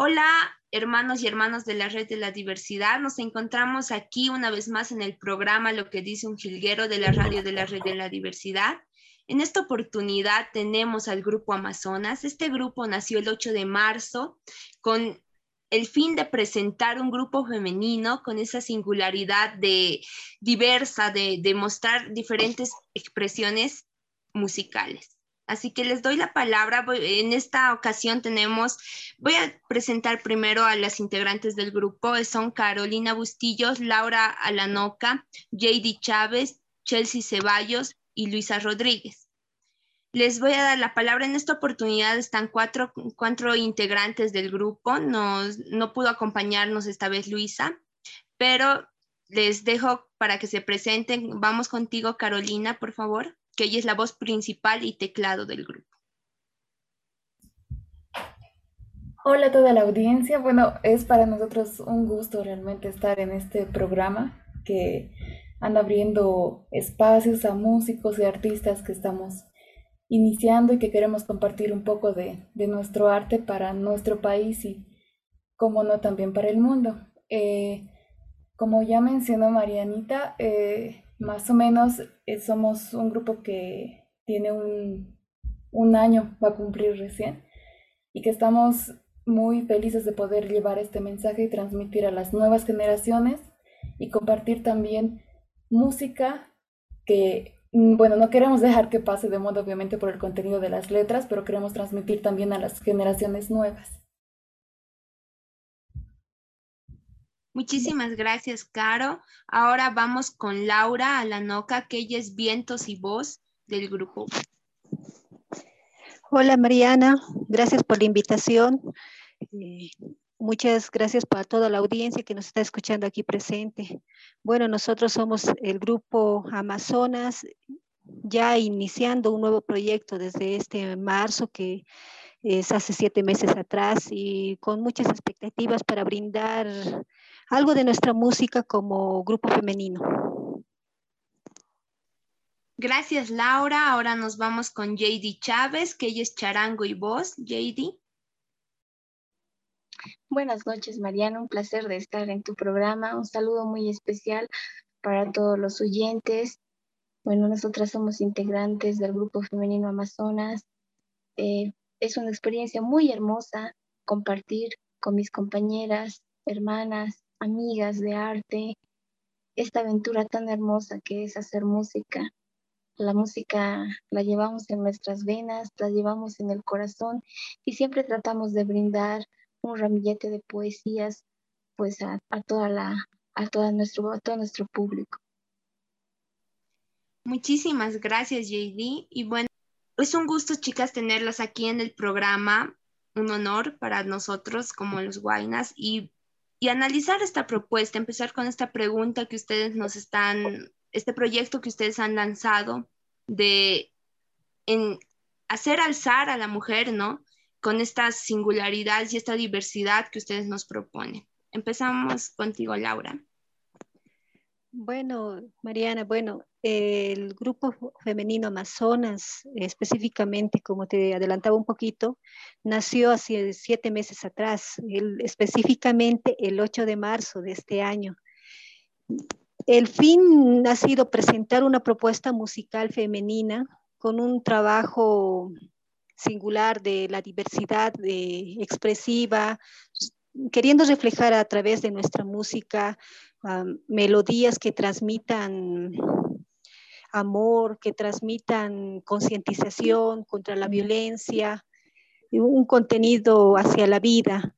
Hola, hermanos y hermanas de la Red de la Diversidad. Nos encontramos aquí una vez más en el programa Lo que dice un jilguero de la radio de la Red de la Diversidad. En esta oportunidad tenemos al grupo Amazonas. Este grupo nació el 8 de marzo con el fin de presentar un grupo femenino con esa singularidad de diversa, de, de mostrar diferentes expresiones musicales. Así que les doy la palabra. En esta ocasión tenemos, voy a presentar primero a las integrantes del grupo. Son Carolina Bustillos, Laura Alanoca, JD Chávez, Chelsea Ceballos y Luisa Rodríguez. Les voy a dar la palabra. En esta oportunidad están cuatro, integrantes del grupo. No pudo acompañarnos esta vez Luisa, pero les dejo para que se presenten. Vamos contigo, Carolina, por favor que ella es la voz principal y teclado del grupo. Hola a toda la audiencia. Bueno, es para nosotros un gusto realmente estar en este programa que anda abriendo espacios a músicos y artistas que estamos iniciando y que queremos compartir un poco de, nuestro arte para nuestro país y, como no, también para el mundo. Eh, como ya mencionó Marianita, eh, más o menos eh, somos un grupo que tiene un, un año, va a cumplir recién, y que estamos muy felices de poder llevar este mensaje y transmitir a las nuevas generaciones y compartir también música que, mm, bueno, no queremos dejar que pase de moda obviamente por el contenido de las letras, pero queremos transmitir también a las generaciones nuevas. Muchísimas gracias, Caro. Ahora vamos con Laura Alanoca, que ella es vientos y voz del grupo. Hola, Mariana. Gracias por la invitación. Eh, muchas gracias para toda la audiencia que nos está escuchando aquí presente. Bueno, nosotros somos el grupo Amazonas, ya iniciando un nuevo proyecto desde este marzo que es hace siete meses atrás y con muchas expectativas para brindar algo de nuestra música como grupo femenino. Gracias, Laura. Ahora nos vamos con JD Chávez, que ella es charango y voz. JD. Buenas noches, Mariana. Un placer de estar en tu programa. Un saludo muy especial para todos los oyentes. Bueno, nosotras somos integrantes del grupo femenino Amazonas. Eh, es una experiencia muy hermosa compartir con mis compañeras, hermanas, amigas de arte, esta aventura tan hermosa que es hacer música. La música la llevamos en nuestras venas, la llevamos en el corazón y siempre tratamos de brindar un ramillete de poesías pues a, toda la a toda nuestro a todo nuestro público. Muchísimas gracias, JD. Y bueno, es un gusto, chicas, tenerlas aquí en el programa. Un honor para nosotros como los Guainas y y analizar esta propuesta, empezar con esta pregunta que ustedes nos están, este proyecto que ustedes han lanzado de en hacer alzar a la mujer, ¿no? Con estas singularidades y esta diversidad que ustedes nos proponen. Empezamos contigo, Laura. Bueno, Mariana, bueno, el grupo femenino Amazonas, específicamente, como te adelantaba un poquito, nació hace siete meses atrás, específicamente el 8 de marzo de este año. El fin ha sido presentar una propuesta musical femenina con un trabajo singular de la diversidad expresiva, queriendo reflejar a través de nuestra música melodías que transmitan amor, que transmitan concientización contra la violencia, un contenido hacia la vida.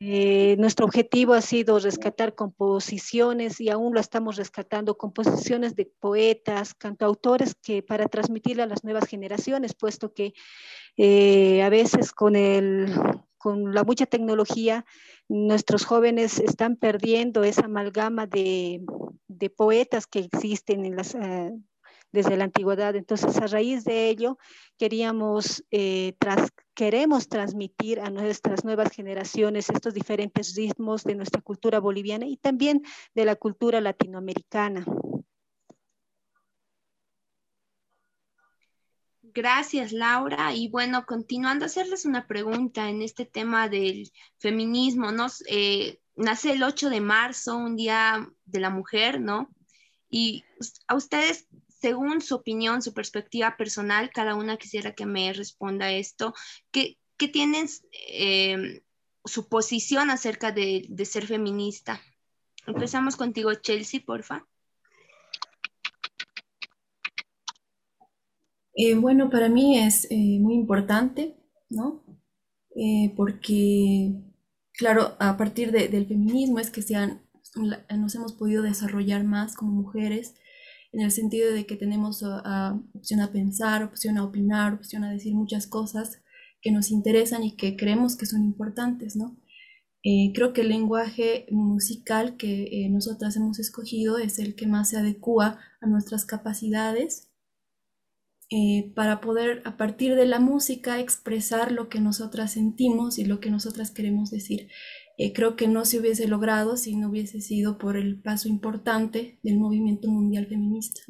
Eh, nuestro objetivo ha sido rescatar composiciones y aún lo estamos rescatando, composiciones de poetas, cantautores que para transmitirle a las nuevas generaciones, puesto que eh, a veces con, el, con la mucha tecnología nuestros jóvenes están perdiendo esa amalgama de, poetas que existen eh, desde la antigüedad. Entonces, a raíz de ello, queríamos, eh, queremos transmitir a nuestras nuevas generaciones estos diferentes ritmos de nuestra cultura boliviana y también de la cultura latinoamericana. Gracias, Laura. Y bueno, continuando a hacerles una pregunta en este tema del feminismo, ¿no? Eh, nace el 8 de marzo, un día de la mujer, ¿no? Y a ustedes, según su opinión, su perspectiva personal, cada una quisiera que me responda esto, ¿qué, qué tienen eh, su posición acerca de, de ser feminista? Empezamos contigo, Chelsea, porfa. Eh, bueno, para mí es eh, muy importante, ¿no? Eh, porque, claro, a partir del feminismo es que nos hemos podido desarrollar más como mujeres, en el sentido de que tenemos opción a pensar, opción a opinar, opción a decir muchas cosas que nos interesan y que creemos que son importantes, ¿no? creo que el lenguaje musical que nosotras hemos escogido es el que más se adecua a nuestras capacidades eh, para poder a partir de la música expresar lo que nosotras sentimos y lo que nosotras queremos decir. Eh, creo que no se hubiese logrado si no hubiese sido por el paso importante del movimiento mundial feminista.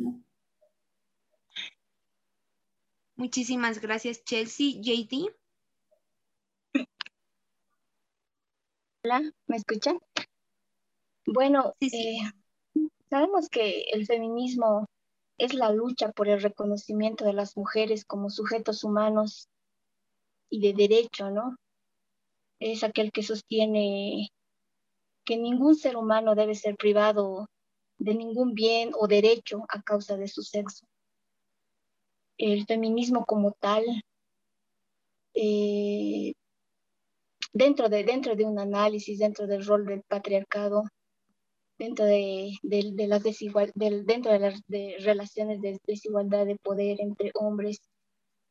Muchísimas gracias, Chelsea. JD. Hola, ¿me escuchan? Bueno, eh, sabemos que el feminismo es la lucha por el reconocimiento de las mujeres como sujetos humanos y de derecho, ¿no? Es aquel que sostiene que ningún ser humano debe ser privado de ningún bien o derecho a causa de su sexo. El feminismo como tal, eh, dentro, de, dentro de un análisis, dentro del rol del patriarcado, dentro de, las desigual, dentro de las relaciones de desigualdad de poder entre hombres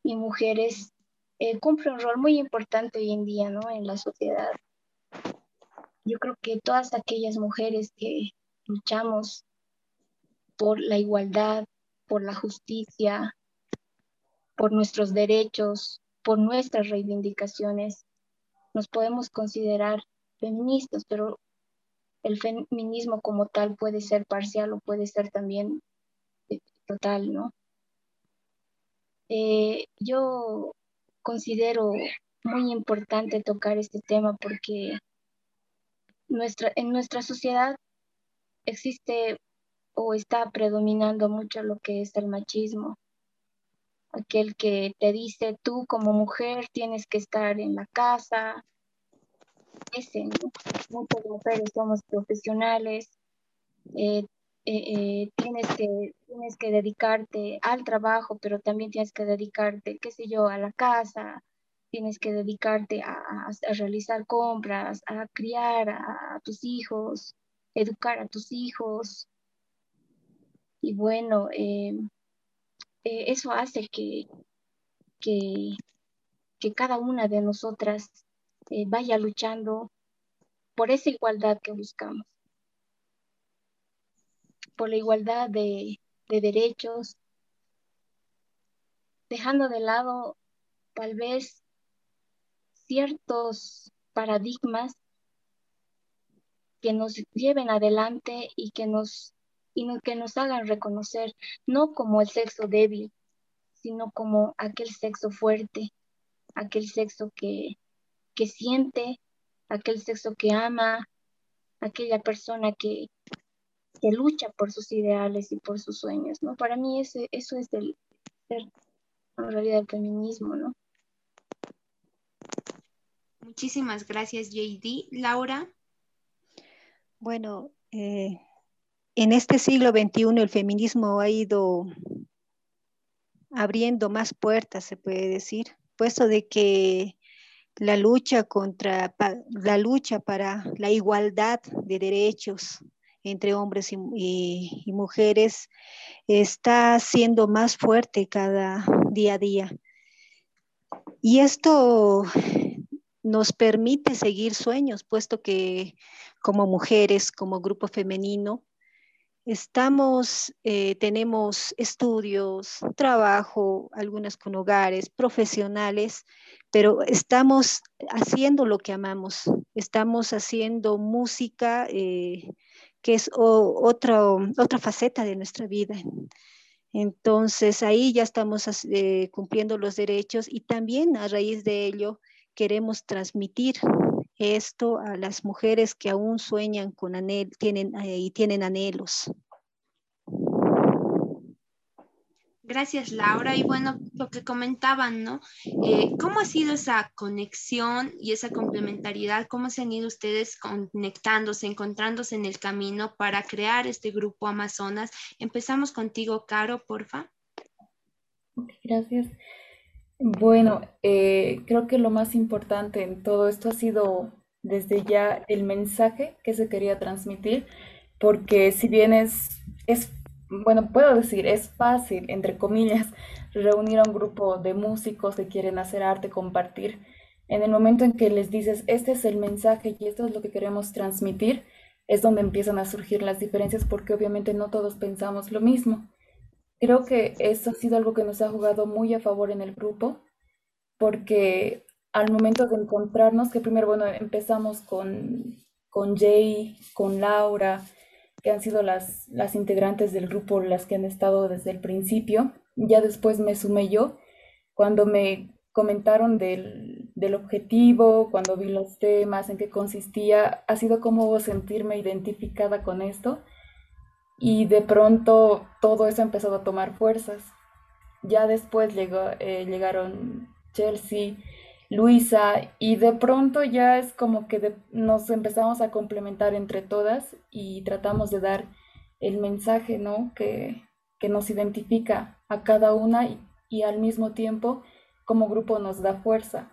y mujeres, eh, cumple un rol muy importante hoy en día ¿no? en la sociedad. Yo creo que todas aquellas mujeres que luchamos por la igualdad, por la justicia, por nuestros derechos, por nuestras reivindicaciones, nos podemos considerar feministas, pero el feminismo como tal puede ser parcial o puede ser también eh, total, ¿no? Eh, yo considero muy importante tocar este tema porque nuestra, en nuestra sociedad existe o está predominando mucho lo que es el machismo. Aquel que te dice, tú como mujer tienes que estar en la casa, Muchas mujeres somos profesionales, eh, eh, eh, tienes, que, tienes que dedicarte al trabajo, pero también tienes que dedicarte, qué sé yo, a la casa, tienes que dedicarte a, realizar compras, a criar a, tus hijos, educar a tus hijos. Y bueno, eso hace que, que, que cada una de nosotras eh, vaya luchando por esa igualdad que buscamos, por la igualdad de, derechos, dejando de lado tal vez ciertos paradigmas que nos lleven adelante y que nos, y que nos hagan reconocer no como el sexo débil, sino como aquel sexo fuerte, aquel sexo que, que siente, aquel sexo que ama, aquella persona que, que lucha por sus ideales y por sus sueños, ¿no? Para mí ese, eso es el ser en realidad el feminismo, ¿no? Muchísimas gracias, JD. Laura. Bueno, eh, en este siglo XXI el feminismo ha ido abriendo más puertas, se puede decir, puesto de que la lucha contra la lucha para la igualdad de derechos entre hombres y, mujeres está siendo más fuerte cada día a día. Y esto nos permite seguir sueños, puesto que como mujeres, como grupo femenino, estamos, eh, tenemos estudios, trabajo, algunas con hogares, profesionales, pero estamos haciendo lo que amamos, estamos haciendo música eh, que es otra faceta de nuestra vida. Entonces ahí ya estamos eh, cumpliendo los derechos y también a raíz de ello queremos transmitir esto a las mujeres que aún sueñan con anhel tienen, eh, y tienen anhelos. Gracias, Laura. Y bueno, lo que comentaban, ¿no? Eh, ¿Cómo ha sido esa conexión y esa complementariedad? ¿Cómo se han ido ustedes conectándose, encontrándose en el camino para crear este grupo Amazonas? Empezamos contigo, Caro, porfa. Gracias. Bueno, eh, creo que lo más importante en todo esto ha sido desde ya el mensaje que se quería transmitir, porque si bien es, es bueno, puedo decir, es fácil, entre comillas, reunir a un grupo de músicos que quieren hacer arte, compartir. En el momento en que les dices, este es el mensaje y esto es lo que queremos transmitir, es donde empiezan a surgir las diferencias porque obviamente no todos pensamos lo mismo. Creo que eso ha sido algo que nos ha jugado muy a favor en el grupo, porque al momento de encontrarnos, que primero, bueno, empezamos con, con Jay, con Laura, que han sido las, las integrantes del grupo las que han estado desde el principio. Ya después me sumé yo. Cuando me comentaron del, del objetivo, cuando vi los temas, en qué consistía, ha sido como sentirme identificada con esto. Y de pronto todo eso ha empezado a tomar fuerzas. Ya después llegó, eh, llegaron Chelsea, Luisa, y de pronto ya es como que nos empezamos a complementar entre todas y tratamos de dar el mensaje, ¿no? Que, que nos identifica a cada una y, al mismo tiempo como grupo nos da fuerza.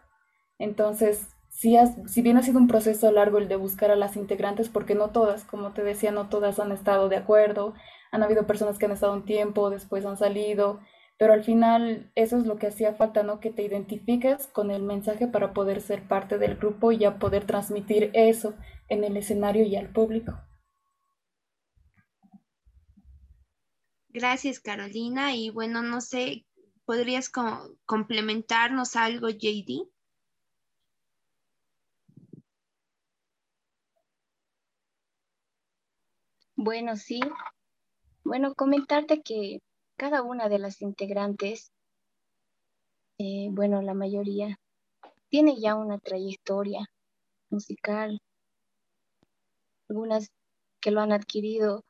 Entonces, si, si bien ha sido un proceso largo el de buscar a las integrantes, porque no todas, como te decía, no todas han estado de acuerdo, han habido personas que han estado un tiempo, después han salido, pero al final eso es lo que hacía falta, ¿no? Que te identifiques con el mensaje para poder ser parte del grupo y ya poder transmitir eso en el escenario y al público. Gracias, Carolina. Y bueno, no sé, ¿podrías complementarnos algo, JD? Bueno, sí. Bueno, comentarte que cada una de las integrantes, eh, bueno, la mayoría, tiene ya una trayectoria musical, algunas que lo han adquirido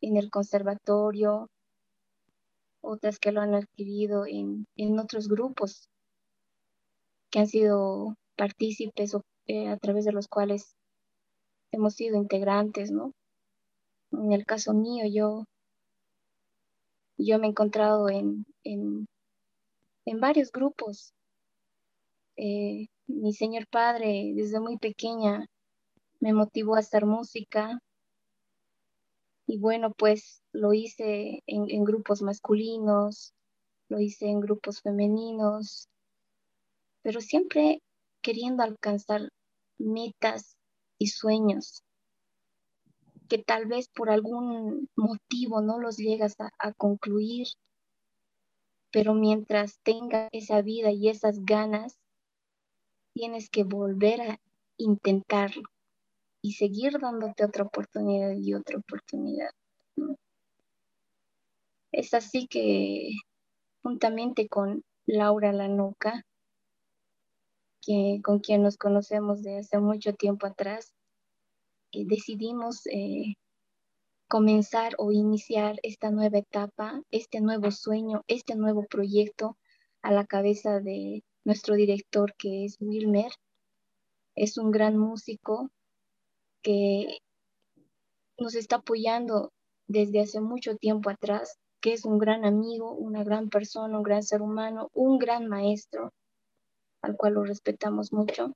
en el conservatorio, otras que lo han adquirido en, otros grupos que han sido partícipes o, eh, a través de los cuales hemos sido integrantes, ¿no? En el caso mío, yo yo me he encontrado en, en, varios grupos. Eh, mi señor padre desde muy pequeña me motivó a hacer música y bueno, pues lo hice en, en grupos masculinos, lo hice en grupos femeninos, pero siempre queriendo alcanzar metas y sueños que tal vez por algún motivo no los llegas a, concluir, pero mientras tenga esa vida y esas ganas, tienes que volver a intentarlo y seguir dándote otra oportunidad y otra oportunidad. Es así que juntamente con Laura Lanuca, que, con quien nos conocemos de hace mucho tiempo atrás, decidimos eh, comenzar o iniciar esta nueva etapa, este nuevo sueño, este nuevo proyecto a la cabeza de nuestro director que es Wilmer. Es un gran músico que nos está apoyando desde hace mucho tiempo atrás, que es un gran amigo, una gran persona, un gran ser humano, un gran maestro, al cual lo respetamos mucho.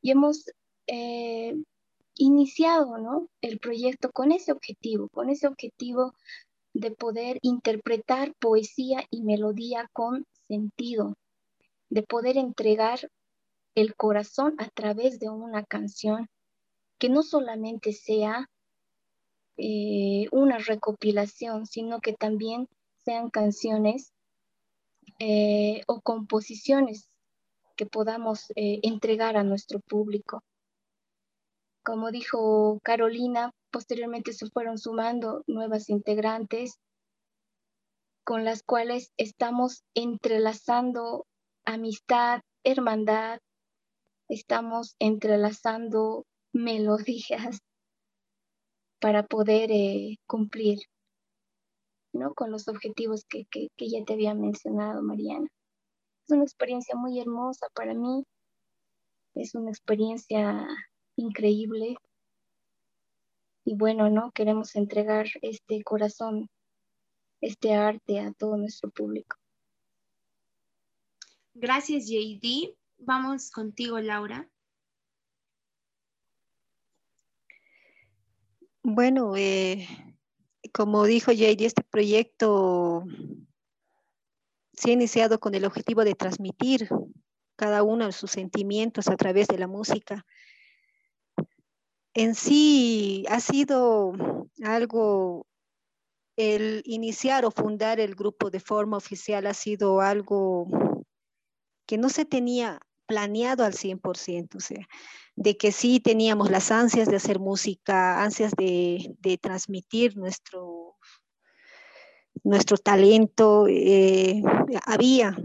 Y hemos eh, iniciado ¿no? el proyecto con ese objetivo, con ese objetivo de poder interpretar poesía y melodía con sentido, de poder entregar el corazón a través de una canción que no solamente sea eh, una recopilación, sino que también sean canciones eh, o composiciones que podamos entregar a nuestro público. Como dijo Carolina, posteriormente se fueron sumando nuevas integrantes con las cuales estamos entrelazando amistad, hermandad, estamos entrelazando melodías para poder eh, cumplir ¿no? con los objetivos que, que, que ya te había mencionado, Mariana. Es una experiencia muy hermosa para mí, es una experiencia increíble. Y bueno, ¿no? Queremos entregar este corazón, este arte a todo nuestro público. Gracias, JD. Vamos contigo, Laura. Bueno, eh, como dijo JD, este proyecto se ha iniciado con el objetivo de transmitir cada uno de sus sentimientos a través de la música. En sí ha sido algo, el iniciar o fundar el grupo de forma oficial ha sido algo que no se tenía planeado al 100%, o sea, de que sí teníamos las ansias de hacer música, ansias de, de transmitir nuestro, nuestro talento, eh, había,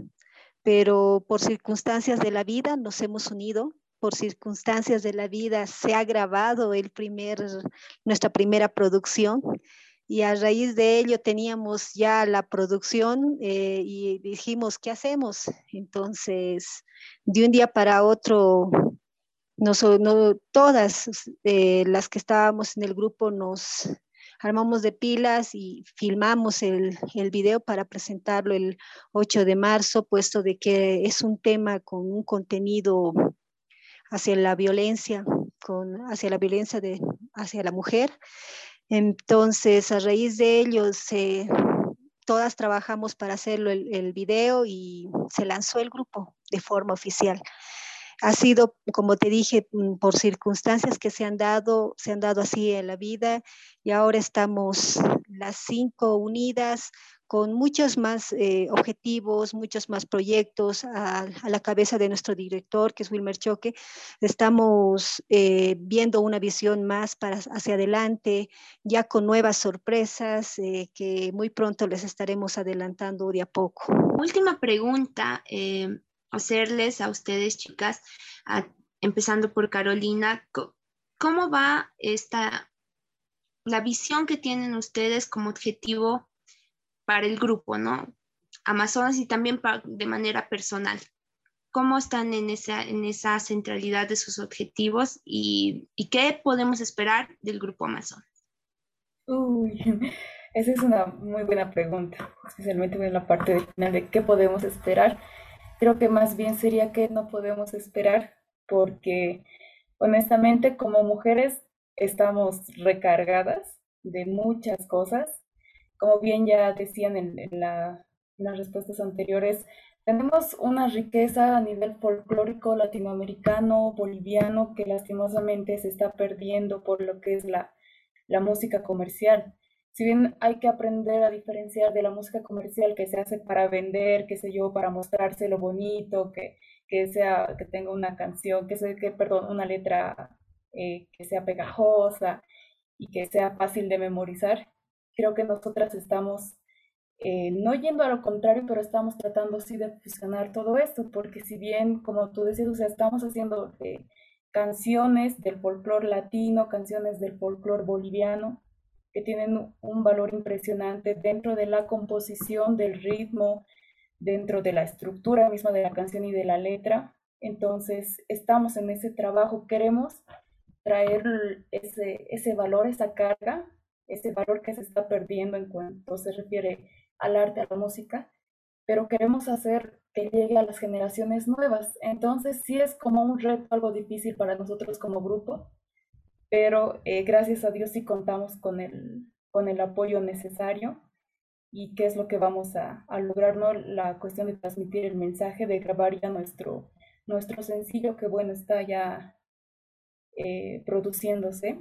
pero por circunstancias de la vida nos hemos unido, por circunstancias de la vida se ha grabado el primer, nuestra primera producción y a raíz de ello teníamos ya la producción eh, y dijimos, ¿qué hacemos? Entonces, de un día para otro, no, todas eh, las que estábamos en el grupo nos armamos de pilas y filmamos el, el video para presentarlo el 8 de marzo, puesto de que es un tema con un contenido hacia la violencia, con, hacia la violencia de, hacia la mujer. Entonces, a raíz de ello, todas trabajamos para hacerlo el, el, video y se lanzó el grupo de forma oficial. Ha sido, como te dije, mm, por circunstancias que se han dado, se han dado así en la vida y ahora estamos las cinco unidas con muchos más eh, objetivos, muchos más proyectos a, a, la cabeza de nuestro director, que es Wilmer Choque. Estamos eh, viendo una visión más para hacia adelante, ya con nuevas sorpresas eh, que muy pronto les estaremos adelantando de a poco. Última pregunta, eh, hacerles a ustedes, chicas, empezando por Carolina, ¿cómo va esta, la visión que tienen ustedes como objetivo para el grupo, ¿no? Amazonas y también de manera personal. ¿Cómo están en esa, en esa centralidad de sus objetivos y, qué podemos esperar del grupo Amazonas? Esa es una muy buena pregunta, especialmente en la parte final de qué podemos esperar. Creo que más bien sería que no podemos esperar porque honestamente como mujeres estamos recargadas de muchas cosas como bien ya decían en, en, la, en las respuestas anteriores, tenemos una riqueza a nivel folclórico latinoamericano, boliviano, que lastimosamente se está perdiendo por lo que es la música comercial. Si bien hay que aprender a diferenciar de la música comercial que se hace para vender, qué sé yo, para mostrarse lo bonito, que, que sea, que tenga una canción, que sea, que, perdón, una letra eh, que sea pegajosa y que sea fácil de memorizar, creo que nosotras estamos eh, no yendo a lo contrario, pero estamos tratando sí de fusionar todo esto, porque si bien, como tú decías, o sea, estamos haciendo eh, canciones del folclore latino, canciones del folclore boliviano, que tienen un valor impresionante dentro de la composición, del ritmo, dentro de la estructura misma de la canción y de la letra. Entonces, estamos en ese trabajo, queremos traer ese, ese valor, esa carga ese valor que se está perdiendo en cuanto se refiere al arte, a la música, pero queremos hacer que llegue a las generaciones nuevas. Entonces sí es como un reto algo difícil para nosotros como grupo, pero eh, gracias a Dios sí contamos con el, con el apoyo necesario y qué es lo que vamos a, a lograr, ¿no? La cuestión de transmitir el mensaje, de grabar ya nuestro, nuestro sencillo, que bueno, está ya eh, produciéndose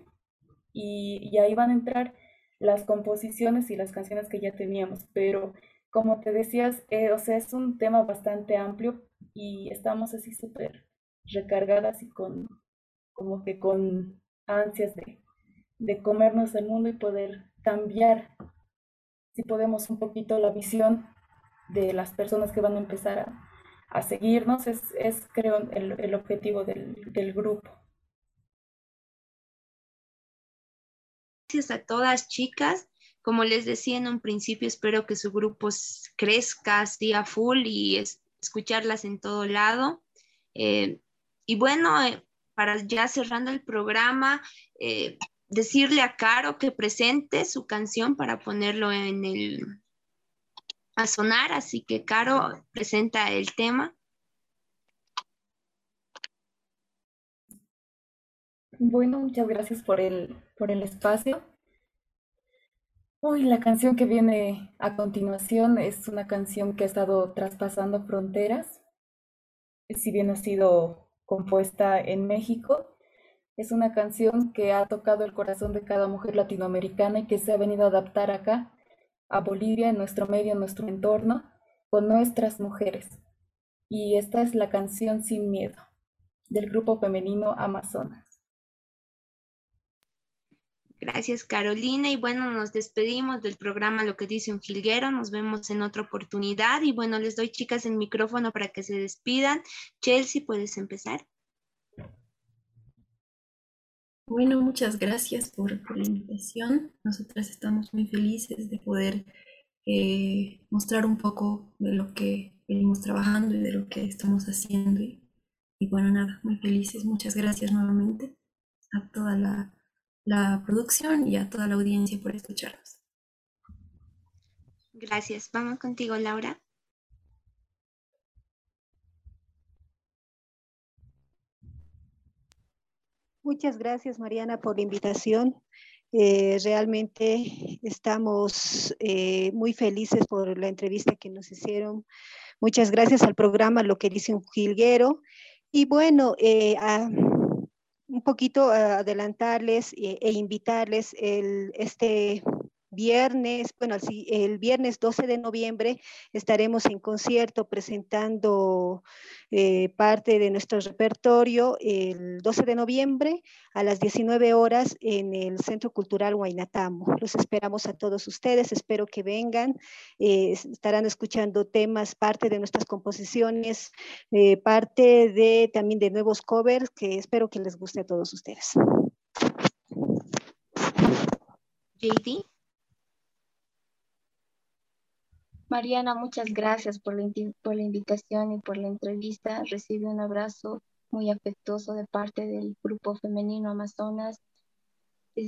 y, y, ahí van a entrar las composiciones y las canciones que ya teníamos, pero como te decías, eh, o sea, es un tema bastante amplio y estamos así súper recargadas y con, como que con ansias de, de comernos el mundo y poder cambiar si podemos un poquito la visión de las personas que van a empezar a, a seguirnos, es, es creo el, el objetivo del, del grupo. Gracias a todas chicas. Como les decía en un principio, espero que su grupo crezca así a full y escucharlas en todo lado. Eh, y bueno, eh, para ya cerrando el programa, eh, decirle a Caro que presente su canción para ponerlo en el a sonar, así que Caro presenta el tema. Bueno, muchas gracias por el, por el espacio. Uy, la canción que viene a continuación es una canción que ha estado traspasando fronteras. Si bien ha sido compuesta en México, es una canción que ha tocado el corazón de cada mujer latinoamericana y que se ha venido a adaptar acá, a Bolivia, en nuestro medio, en nuestro entorno, con nuestras mujeres. Y esta es la canción Sin Miedo, del grupo femenino Amazonas. Gracias, Carolina. Y bueno, nos despedimos del programa Lo que dice un jilguero. Nos vemos en otra oportunidad. Y bueno, les doy, chicas, el micrófono para que se despidan. Chelsea, puedes empezar. Bueno, muchas gracias por, la invitación. Nosotras estamos muy felices de poder eh, mostrar un poco de lo que venimos trabajando y de lo que estamos haciendo. y bueno, nada, muy felices. Muchas gracias nuevamente a toda la la producción y a toda la audiencia por escucharnos. Gracias. Vamos contigo, Laura. Muchas gracias, Mariana, por la invitación. Eh, realmente estamos eh, muy felices por la entrevista que nos hicieron. Muchas gracias al programa Lo que dice un jilguero. Y bueno, eh, a, un poquito adelantarles e, e invitarles el, este viernes, bueno, el viernes 12 de noviembre estaremos en concierto presentando eh, parte de nuestro repertorio el 12 de noviembre a las 19 horas en el Centro Cultural Huaynatamo. Los esperamos a todos ustedes, espero que vengan, eh, estarán escuchando temas, parte de nuestras composiciones, eh, parte de también de nuevos covers que espero que les guste a todos ustedes. JD. Mariana, muchas gracias por la, por la invitación y por la entrevista. Recibe un abrazo muy afectuoso de parte del Grupo Femenino Amazonas.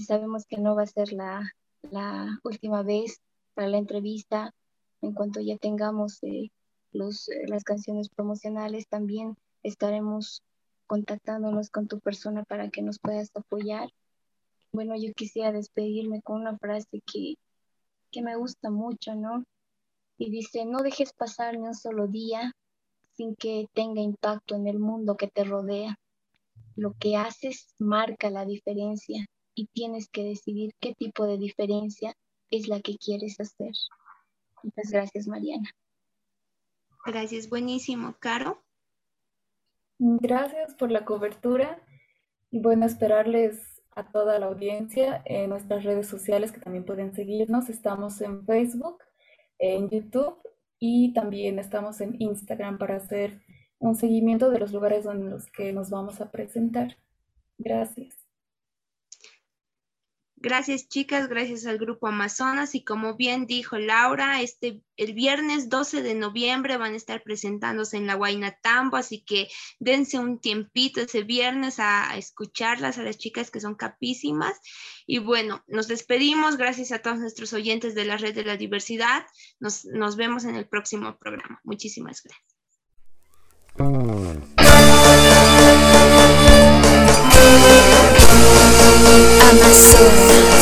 Sabemos que no va a ser la, la última vez para la entrevista. En cuanto ya tengamos eh, los, eh, las canciones promocionales, también estaremos contactándonos con tu persona para que nos puedas apoyar. Bueno, yo quisiera despedirme con una frase que, que me gusta mucho, ¿no? Y dice, no dejes pasar ni un solo día sin que tenga impacto en el mundo que te rodea. Lo que haces marca la diferencia y tienes que decidir qué tipo de diferencia es la que quieres hacer. Muchas gracias, Mariana. Gracias, buenísimo. Caro. Gracias por la cobertura y bueno, esperarles a toda la audiencia en nuestras redes sociales que también pueden seguirnos. Estamos en Facebook en YouTube y también estamos en Instagram para hacer un seguimiento de los lugares en los que nos vamos a presentar. Gracias. Gracias chicas, gracias al grupo Amazonas y como bien dijo Laura, este el viernes 12 de noviembre van a estar presentándose en la Huayna Tambo, así que dense un tiempito ese viernes a, escucharlas a las chicas que son capísimas. Y bueno, nos despedimos, gracias a todos nuestros oyentes de la red de la diversidad. Nos, nos vemos en el próximo programa. Muchísimas gracias. My soul.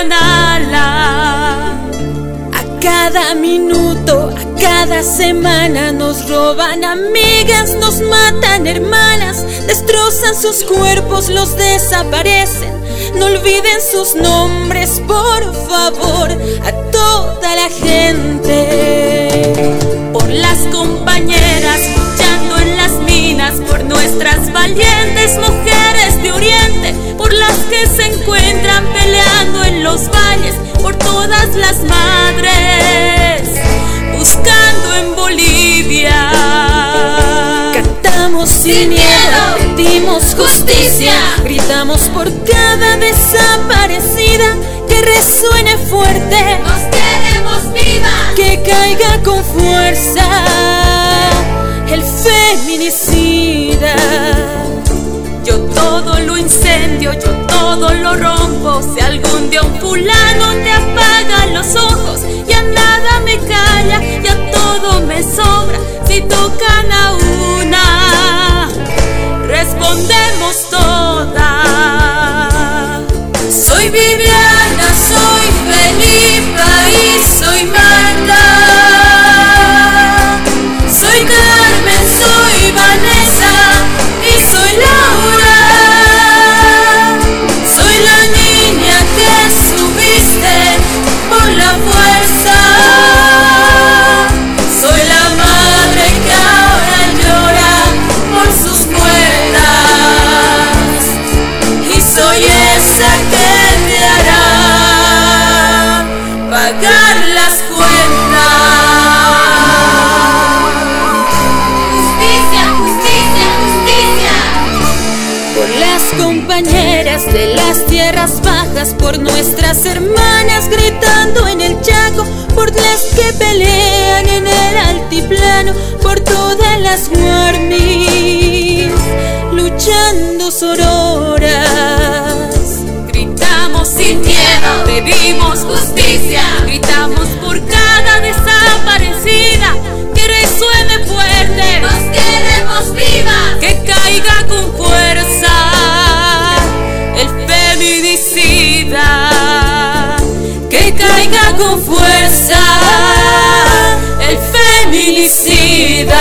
A cada minuto, a cada semana nos roban amigas, nos matan hermanas, destrozan sus cuerpos, los desaparecen. No olviden sus nombres, por favor, a toda la gente. Por las compañeras luchando en las minas, por nuestras todas las madres buscando en Bolivia. Cantamos sin miedo, pedimos justicia, gritamos por cada desaparecida que resuene fuerte. Nos queremos vivas, que caiga con fuerza el feminicida. Yo todo lo incendio, yo todo lo rompo. Si algún día un fulano te apaga los ojos, ya nada me calla, ya todo me sobra. Si tocan a una, respondemos todas. Soy Viviana, soy Felipa con fuerza el feminicida.